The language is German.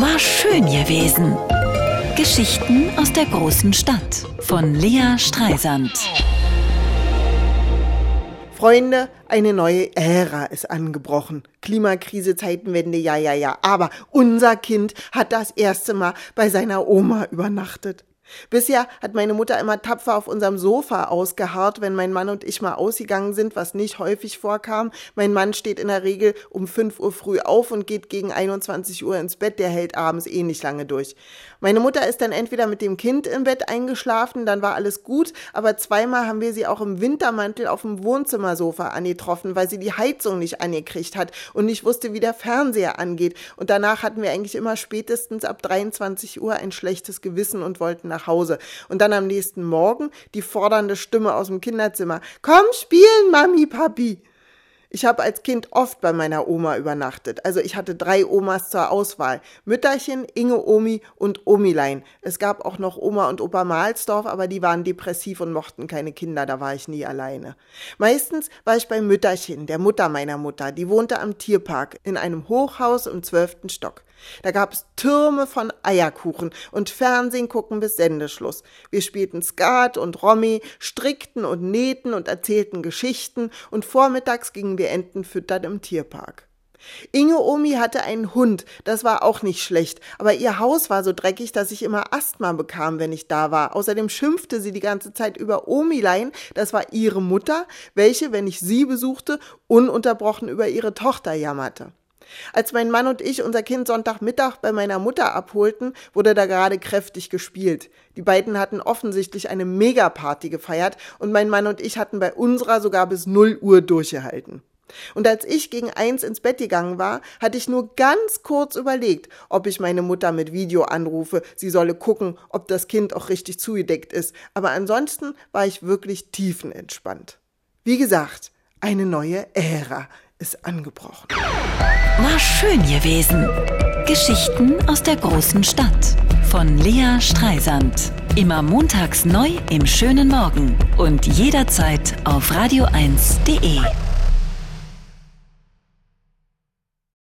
War schön gewesen. Geschichten aus der großen Stadt von Lea Streisand. Freunde, eine neue Ära ist angebrochen. Klimakrise, Zeitenwende, ja, ja, ja. Aber unser Kind hat das erste Mal bei seiner Oma übernachtet. Bisher hat meine Mutter immer tapfer auf unserem Sofa ausgeharrt, wenn mein Mann und ich mal ausgegangen sind, was nicht häufig vorkam. Mein Mann steht in der Regel um 5 Uhr früh auf und geht gegen 21 Uhr ins Bett, der hält abends eh nicht lange durch. Meine Mutter ist dann entweder mit dem Kind im Bett eingeschlafen, dann war alles gut, aber zweimal haben wir sie auch im Wintermantel auf dem Wohnzimmersofa angetroffen, weil sie die Heizung nicht angekriegt hat und nicht wusste, wie der Fernseher angeht. Und danach hatten wir eigentlich immer spätestens ab 23 Uhr ein schlechtes Gewissen und wollten nach nach Hause. Und dann am nächsten Morgen die fordernde Stimme aus dem Kinderzimmer. Komm spielen, Mami, Papi. Ich habe als Kind oft bei meiner Oma übernachtet. Also ich hatte drei Omas zur Auswahl. Mütterchen, Inge Omi und Omilein. Es gab auch noch Oma und Opa Mahlsdorf, aber die waren depressiv und mochten keine Kinder, da war ich nie alleine. Meistens war ich bei Mütterchen, der Mutter meiner Mutter. Die wohnte am Tierpark in einem Hochhaus im zwölften Stock. Da gab es Türme von Eierkuchen und Fernsehen gucken bis Sendeschluss. Wir spielten Skat und Romy, strickten und nähten und erzählten Geschichten und vormittags gingen wir Enten im Tierpark. Inge Omi hatte einen Hund, das war auch nicht schlecht, aber ihr Haus war so dreckig, dass ich immer Asthma bekam, wenn ich da war. Außerdem schimpfte sie die ganze Zeit über Omilein, das war ihre Mutter, welche, wenn ich sie besuchte, ununterbrochen über ihre Tochter jammerte. Als mein Mann und ich unser Kind Sonntagmittag bei meiner Mutter abholten, wurde da gerade kräftig gespielt. Die beiden hatten offensichtlich eine Megaparty gefeiert und mein Mann und ich hatten bei unserer sogar bis 0 Uhr durchgehalten. Und als ich gegen eins ins Bett gegangen war, hatte ich nur ganz kurz überlegt, ob ich meine Mutter mit Video anrufe, sie solle gucken, ob das Kind auch richtig zugedeckt ist. Aber ansonsten war ich wirklich tiefenentspannt. Wie gesagt, eine neue Ära ist angebrochen. War schön gewesen. Geschichten aus der großen Stadt von Lea Streisand. Immer montags neu im schönen Morgen und jederzeit auf radio1.de.